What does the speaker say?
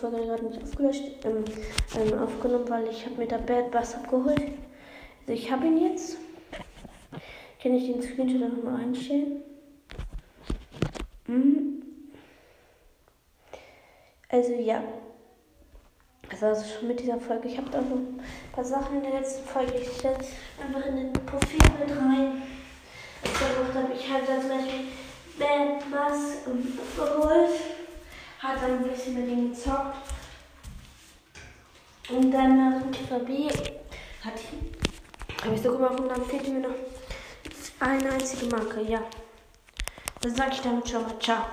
Folge gerade nicht aufgelöscht, ähm, ähm, aufgenommen, weil ich habe mir da Bad Bass abgeholt. Also ich habe ihn jetzt. Kann ich den Screenshot einfach mal einstellen? Mhm. Also ja. Das war also schon mit dieser Folge. Ich habe da so ein paar Sachen in der letzten Folge. Ich stelle einfach in den Profil mit rein. Ich habe, da zum Beispiel Bad Bass geholt. Hat ein bisschen mit ihm gezockt. Und dann nach dem TVB hat habe ich so gemacht und dann fehlte mir noch eine einzige Marke, ja. Dann sage ich damit schon mal ciao.